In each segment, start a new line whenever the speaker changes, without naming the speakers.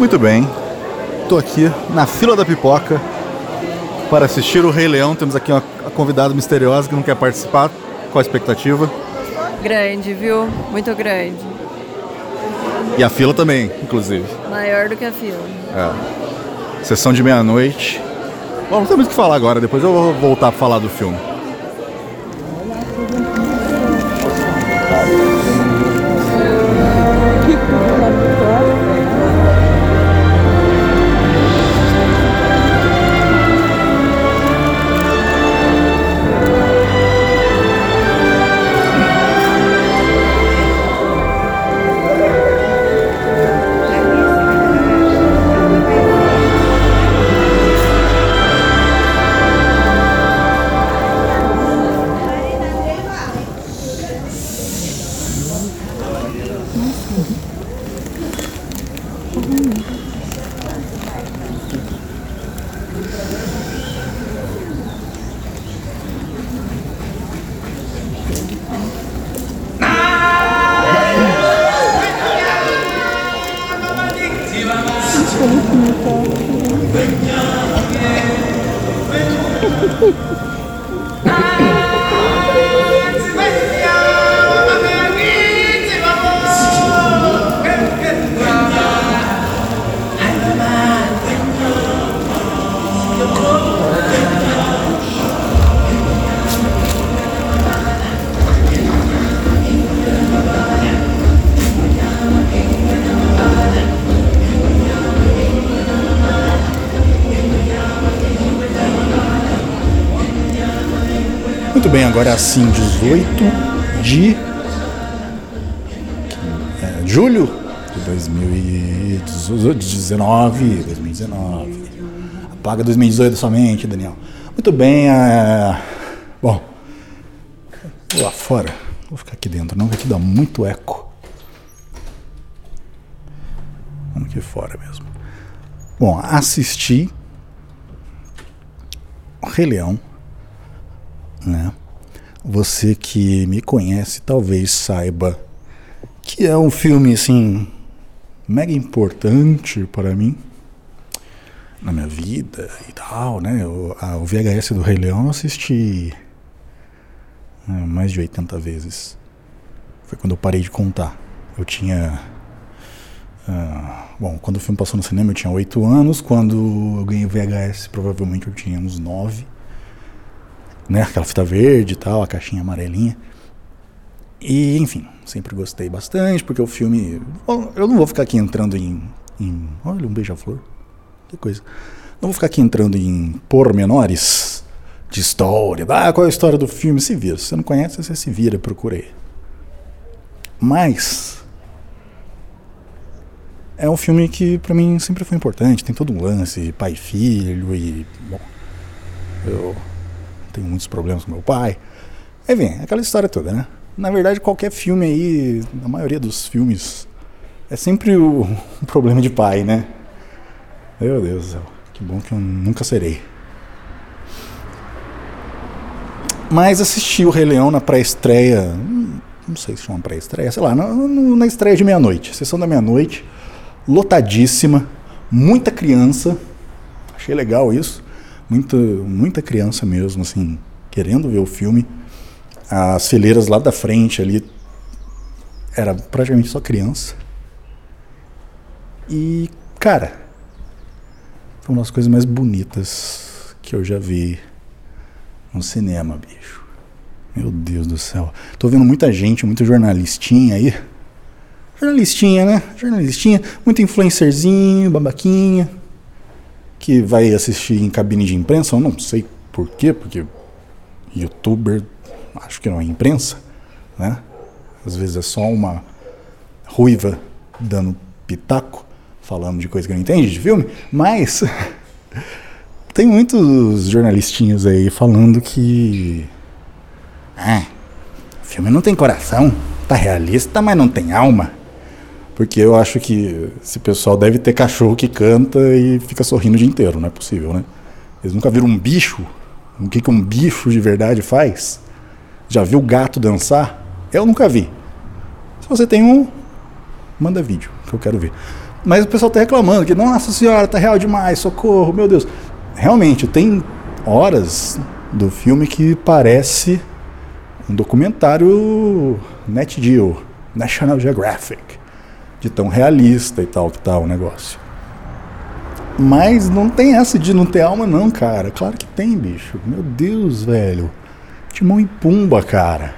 Muito bem. Estou aqui na fila da pipoca para assistir o Rei Leão. Temos aqui uma convidada misteriosa que não quer participar. Qual a expectativa?
Grande, viu? Muito grande.
E a fila também, inclusive.
Maior do que a fila.
É. Sessão de meia-noite. Bom, não temos o que falar agora, depois eu vou voltar para falar do filme. Ha, ha, ha. Muito bem, agora é assim, 18 de é, julho de 2019. 2019. Apaga 2018 somente, Daniel. Muito bem, é, bom, vou lá fora, vou ficar aqui dentro, não, aqui dá muito eco. Vamos aqui fora mesmo. Bom, assisti o Rei Leão né? Você que me conhece talvez saiba que é um filme assim mega importante para mim na minha vida e tal, né? O, a, o VHS do Rei Leão eu assisti né, mais de 80 vezes. Foi quando eu parei de contar. Eu tinha Uh, bom, quando o filme passou no cinema eu tinha 8 anos, quando eu ganhei o VHS provavelmente eu tinha uns 9 né? Aquela fita verde e tal, a caixinha amarelinha. E, enfim, sempre gostei bastante, porque o filme. Eu não vou ficar aqui entrando em. em olha, um beija-flor. Que coisa. Não vou ficar aqui entrando em pormenores de história. Ah, qual é a história do filme? Se vira. Se você não conhece, você se vira, procurei. Mas. É um filme que para mim sempre foi importante. Tem todo um lance, pai e filho e. Bom. Eu tenho muitos problemas com meu pai. Enfim, aquela história toda, né? Na verdade, qualquer filme aí, na maioria dos filmes, é sempre o, um problema de pai, né? Meu Deus do céu, que bom que eu nunca serei. Mas assisti o Rei Leão na pré-estreia, não sei se chama pré-estreia, sei lá, na, na estreia de meia-noite, sessão da meia-noite, lotadíssima, muita criança, achei legal isso muita, muita criança mesmo, assim, querendo ver o filme. As fileiras lá da frente ali era praticamente só criança. E, cara, foi uma das coisas mais bonitas que eu já vi no cinema, bicho. Meu Deus do céu. Tô vendo muita gente, muito jornalistinha aí. Jornalistinha, né? Jornalistinha, muito influencerzinho, babaquinha que vai assistir em cabine de imprensa, eu não sei por quê, porque youtuber acho que não é imprensa, né? Às vezes é só uma ruiva dando pitaco, falando de coisa que não entende de filme, mas tem muitos jornalistinhos aí falando que ah, filme não tem coração, tá realista, mas não tem alma. Porque eu acho que esse pessoal deve ter cachorro que canta e fica sorrindo o dia inteiro, não é possível, né? Eles nunca viram um bicho? O que, que um bicho de verdade faz? Já viu gato dançar? Eu nunca vi. Se você tem um, manda vídeo, que eu quero ver. Mas o pessoal tá reclamando que, nossa senhora, tá real demais, socorro, meu Deus. Realmente, tem horas do filme que parece um documentário Net Geo, National Geographic, de tão realista e tal que tá o negócio. Mas não tem essa de não ter alma, não, cara. Claro que tem, bicho. Meu Deus, velho. Timão e Pumba, cara.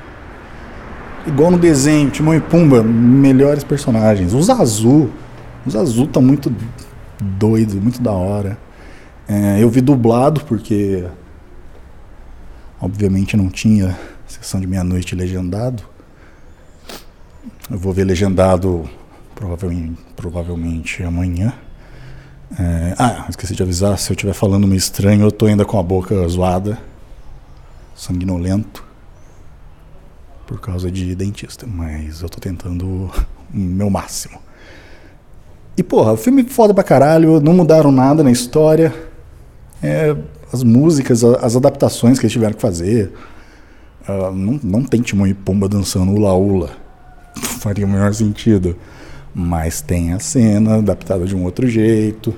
Igual no desenho, Timão e Pumba, melhores personagens. Os azul. Os azul tá muito doido, muito da hora. É, eu vi dublado porque obviamente não tinha sessão de meia-noite legendado. Eu vou ver legendado provavelmente, provavelmente amanhã. É, ah, esqueci de avisar, se eu estiver falando meio estranho, eu tô ainda com a boca zoada, sanguinolento, por causa de dentista, mas eu tô tentando o meu máximo. E porra, o filme foda pra caralho, não mudaram nada na história. É, as músicas, as adaptações que eles tiveram que fazer. Uh, não, não tem Timão e dançando ula ula. Faria o menor sentido. Mas tem a cena adaptada de um outro jeito.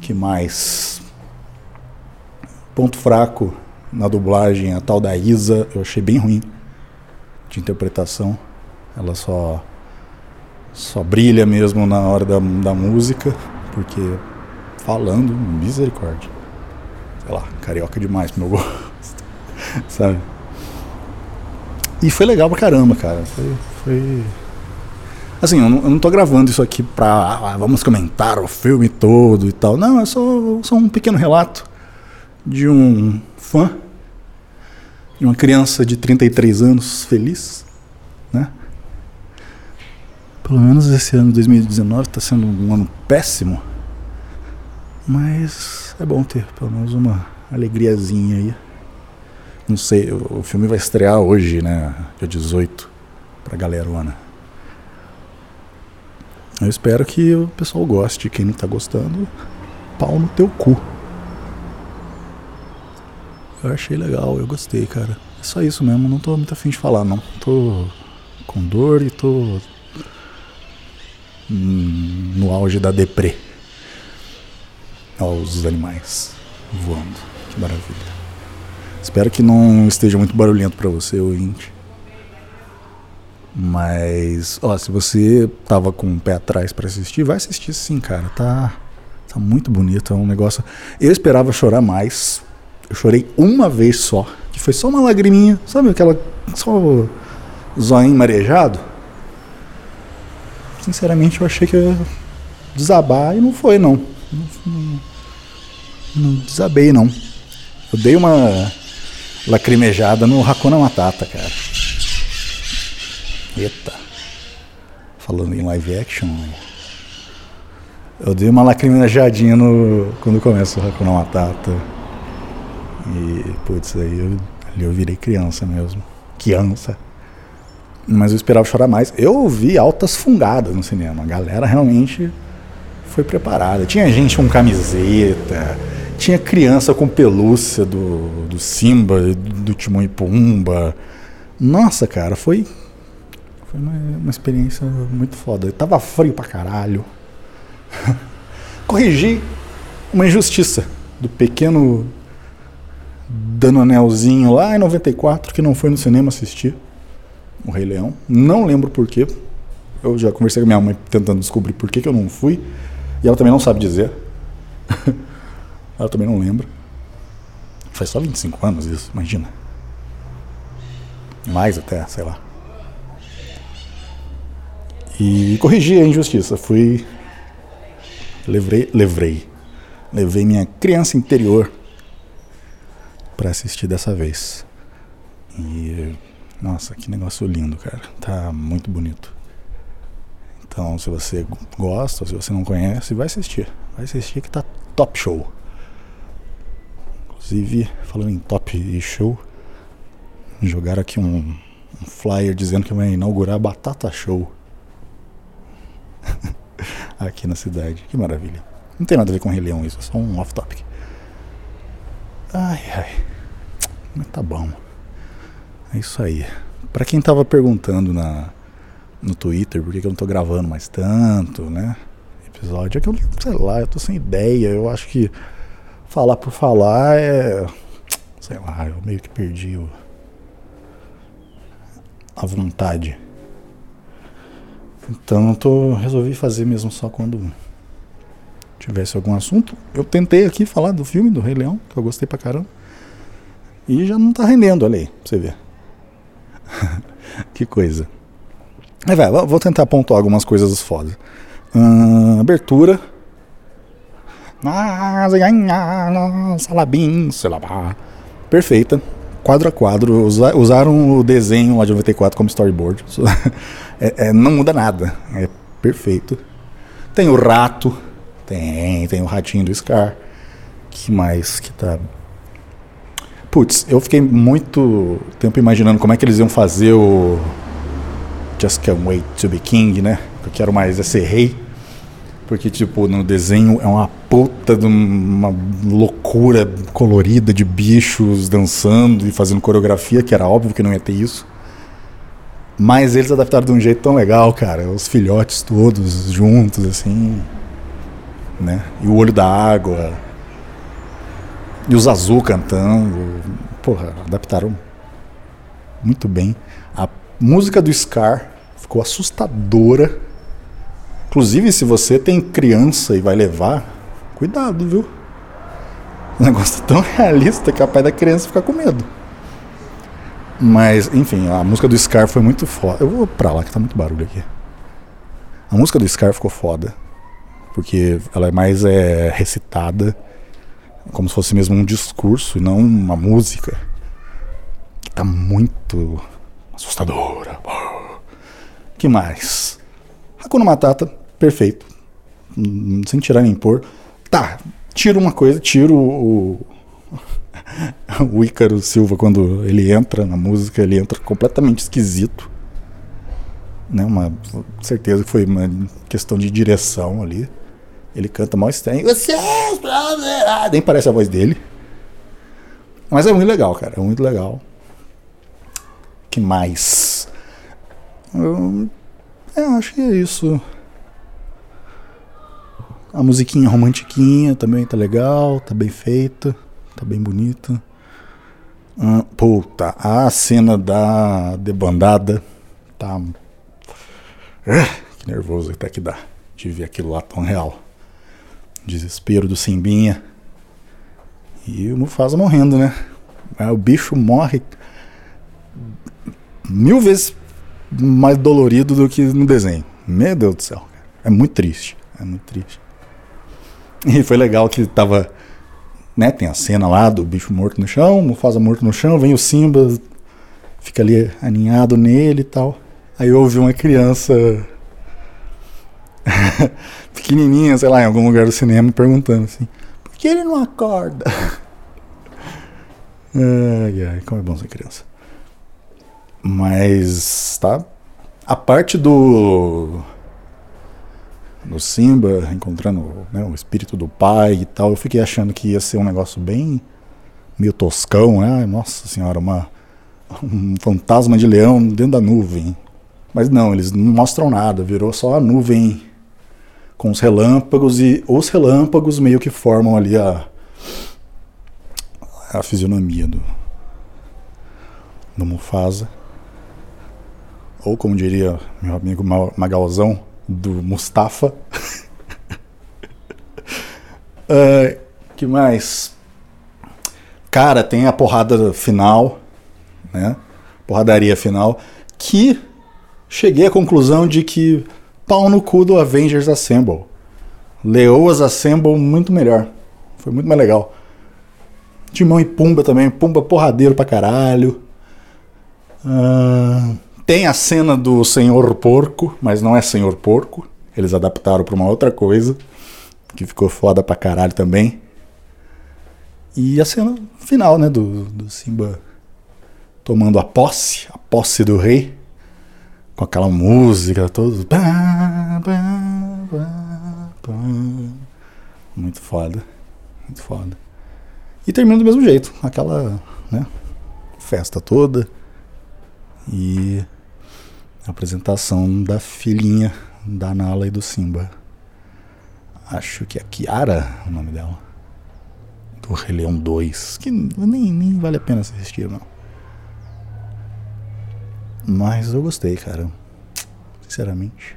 Que mais? Ponto fraco na dublagem, a tal da Isa, eu achei bem ruim de interpretação. Ela só só brilha mesmo na hora da, da música, porque falando, misericórdia. Sei lá, carioca demais pro meu gosto. Sabe? E foi legal pra caramba, cara. Foi. foi... Assim, eu não, eu não tô gravando isso aqui pra. Ah, vamos comentar o filme todo e tal. Não, é só, só um pequeno relato de um fã, de uma criança de 33 anos feliz, né? Pelo menos esse ano 2019 está sendo um ano péssimo. Mas é bom ter pelo menos uma alegriazinha aí. Não sei, o filme vai estrear hoje, né? Dia 18, pra galerona. Eu espero que o pessoal goste. Quem não tá gostando, pau no teu cu. Eu achei legal, eu gostei, cara. É só isso mesmo, não tô muito afim de falar, não. Tô com dor e tô no auge da deprê. Olha os animais voando. Que maravilha. Espero que não esteja muito barulhento para você, ouvinte. Mas, ó, se você tava com o pé atrás para assistir, vai assistir sim, cara. Tá, tá muito bonito. É um negócio. Eu esperava chorar mais. Eu chorei uma vez só. Que foi só uma lagriminha. Sabe aquela. Só zoinho marejado? sinceramente eu achei que ia desabar e não foi não. Não, não, não desabei não. Eu dei uma lacrimejada no Hakuna Matata, cara. Eita. Falando em live action. Eu dei uma lacrimejadinha no, quando começa o Hakuna Matata. E, putz, aí eu, ali eu virei criança mesmo. Criança mas eu esperava chorar mais. Eu ouvi altas fungadas no cinema. A galera realmente foi preparada. Tinha gente com camiseta, tinha criança com pelúcia do, do Simba, do Timão e Pumba. Nossa, cara, foi, foi uma, uma experiência muito foda. Eu tava frio pra caralho. Corrigi uma injustiça do pequeno Dano Anelzinho lá em 94 que não foi no cinema assistir o Rei Leão. Não lembro porquê. Eu já conversei com minha mãe tentando descobrir por que, que eu não fui. E ela também não sabe dizer. ela também não lembra. Faz só 25 anos isso, imagina. Mais até, sei lá. E corrigi a injustiça. Fui. Levei. Levei. Levei minha criança interior para assistir dessa vez. E nossa, que negócio lindo, cara. Tá muito bonito. Então, se você gosta, se você não conhece, vai assistir. Vai assistir que tá top show. Inclusive, falando em top show, jogaram aqui um, um flyer dizendo que vai inaugurar Batata Show. aqui na cidade. Que maravilha. Não tem nada a ver com Rei Leão isso, é só um off-topic. Ai, ai. Mas tá bom. É isso aí. Para quem tava perguntando na, no Twitter por que, que eu não tô gravando mais tanto, né? episódio. É que eu, sei lá, eu tô sem ideia. Eu acho que falar por falar é. Sei lá, eu meio que perdi o, a vontade. Então resolvi fazer mesmo só quando tivesse algum assunto. Eu tentei aqui falar do filme do Rei Leão, que eu gostei pra caramba. E já não tá rendendo, olha aí, pra você ver. que coisa. Mas vai, vou tentar pontuar algumas coisas fodas. Hum, abertura. Perfeita. Quadro a quadro. usaram o desenho lá de 94 como storyboard. É, é, não muda nada. É perfeito. Tem o rato. Tem, tem o ratinho do Scar. Que mais que tá. Putz, eu fiquei muito tempo imaginando como é que eles iam fazer o Just Can't Wait to Be King, né? Eu quero mais é ser rei. Porque, tipo, no desenho é uma puta de uma loucura colorida de bichos dançando e fazendo coreografia, que era óbvio que não ia ter isso. Mas eles adaptaram de um jeito tão legal, cara. Os filhotes todos juntos, assim. Né? E o olho da água. E os azul cantando. Porra, adaptaram muito bem. A música do Scar ficou assustadora. Inclusive, se você tem criança e vai levar, cuidado, viu? O negócio é tão realista que a pai da criança fica com medo. Mas, enfim, a música do Scar foi muito foda. Eu vou pra lá que tá muito barulho aqui. A música do Scar ficou foda. Porque ela é mais é, recitada, como se fosse mesmo um discurso e não uma música. Que tá muito assustadora. que mais? Hakuna Matata, perfeito. Hum, sem tirar nem pôr. Tá, tiro uma coisa, tiro o, o Ícaro Silva, quando ele entra na música, ele entra completamente esquisito. Né? Uma certeza que foi uma questão de direção ali. Ele canta mal estranho. Você nem parece a voz dele. Mas é muito legal, cara. É muito legal. que mais? Eu, é, acho que é isso. A musiquinha romantiquinha também tá legal, tá bem feita. Tá bem bonita. Hum, puta, a cena da debandada tá. Uh, que nervoso até que dá de ver aquilo lá tão real. Desespero do Simbinha. E o Mufasa morrendo, né? O bicho morre mil vezes mais dolorido do que no desenho. Meu Deus do céu. É muito triste. É muito triste. E foi legal que tava né, tem a cena lá do bicho morto no chão, Mufasa morto no chão, vem o Simba, fica ali aninhado nele e tal. Aí eu ouvi uma criança pequenininha, sei lá, em algum lugar do cinema perguntando assim: por que ele não acorda? ai, ai, como é bom ser criança. Mas, tá? A parte do no Simba, encontrando né, o espírito do pai e tal. Eu fiquei achando que ia ser um negócio bem meio toscão, né? Nossa senhora, uma, um fantasma de leão dentro da nuvem. Mas não, eles não mostram nada, virou só a nuvem com os relâmpagos e os relâmpagos meio que formam ali a, a fisionomia do, do Mufasa. Ou como diria meu amigo Magalzão, do Mustafa. uh, que mais? Cara, tem a porrada final, né? Porradaria final, que cheguei à conclusão de que pau no cu do Avengers Assemble. Leoas Assemble muito melhor. Foi muito mais legal. Timão e Pumba também. Pumba porradeiro pra caralho. Uh, tem a cena do Senhor Porco, mas não é Senhor Porco. Eles adaptaram para uma outra coisa, que ficou foda pra caralho também. E a cena final, né, do, do Simba tomando a posse, a posse do rei, com aquela música toda. Muito foda, muito foda. E termina do mesmo jeito, aquela né, festa toda. E apresentação da filhinha da Nala e do Simba. Acho que é Kiara o nome dela. Do Rei Leão 2. Que nem, nem vale a pena assistir, não. Mas eu gostei, cara. Sinceramente.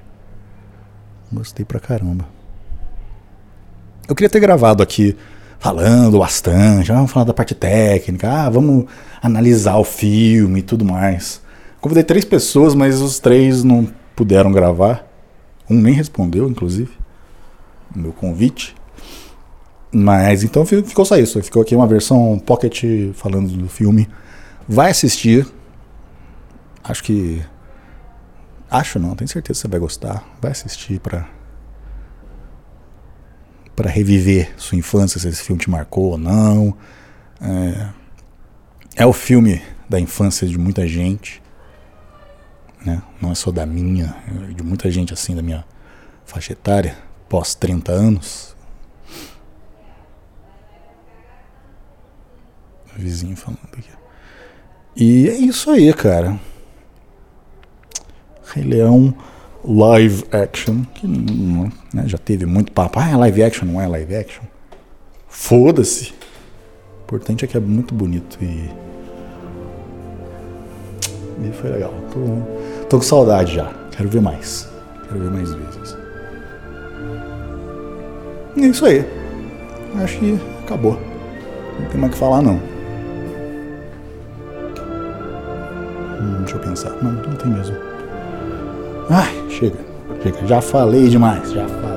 Gostei pra caramba. Eu queria ter gravado aqui falando bastante, vamos falar da parte técnica, ah, vamos analisar o filme e tudo mais. Convidei três pessoas, mas os três não puderam gravar. Um nem respondeu, inclusive, o meu convite. Mas então ficou só isso. Ficou aqui uma versão pocket falando do filme. Vai assistir. Acho que. Acho não, tenho certeza que você vai gostar. Vai assistir pra. Pra reviver sua infância, se esse filme te marcou ou não. É, é o filme da infância de muita gente. Né? Não é só da minha, é de muita gente assim da minha faixa etária, pós 30 anos. O vizinho falando aqui. E é isso aí, cara. Rei Leão live action, que né, já teve muito papo. Ah, é live action, não é live action. Foda-se. O importante é que é muito bonito e. E foi legal. Tô, tô com saudade já. Quero ver mais. Quero ver mais vezes. É isso aí. Acho que acabou. Não tem mais o que falar, não. Hum, deixa eu pensar. Não, não tem mesmo. Ai, chega. Chega. Já falei demais. Já falei.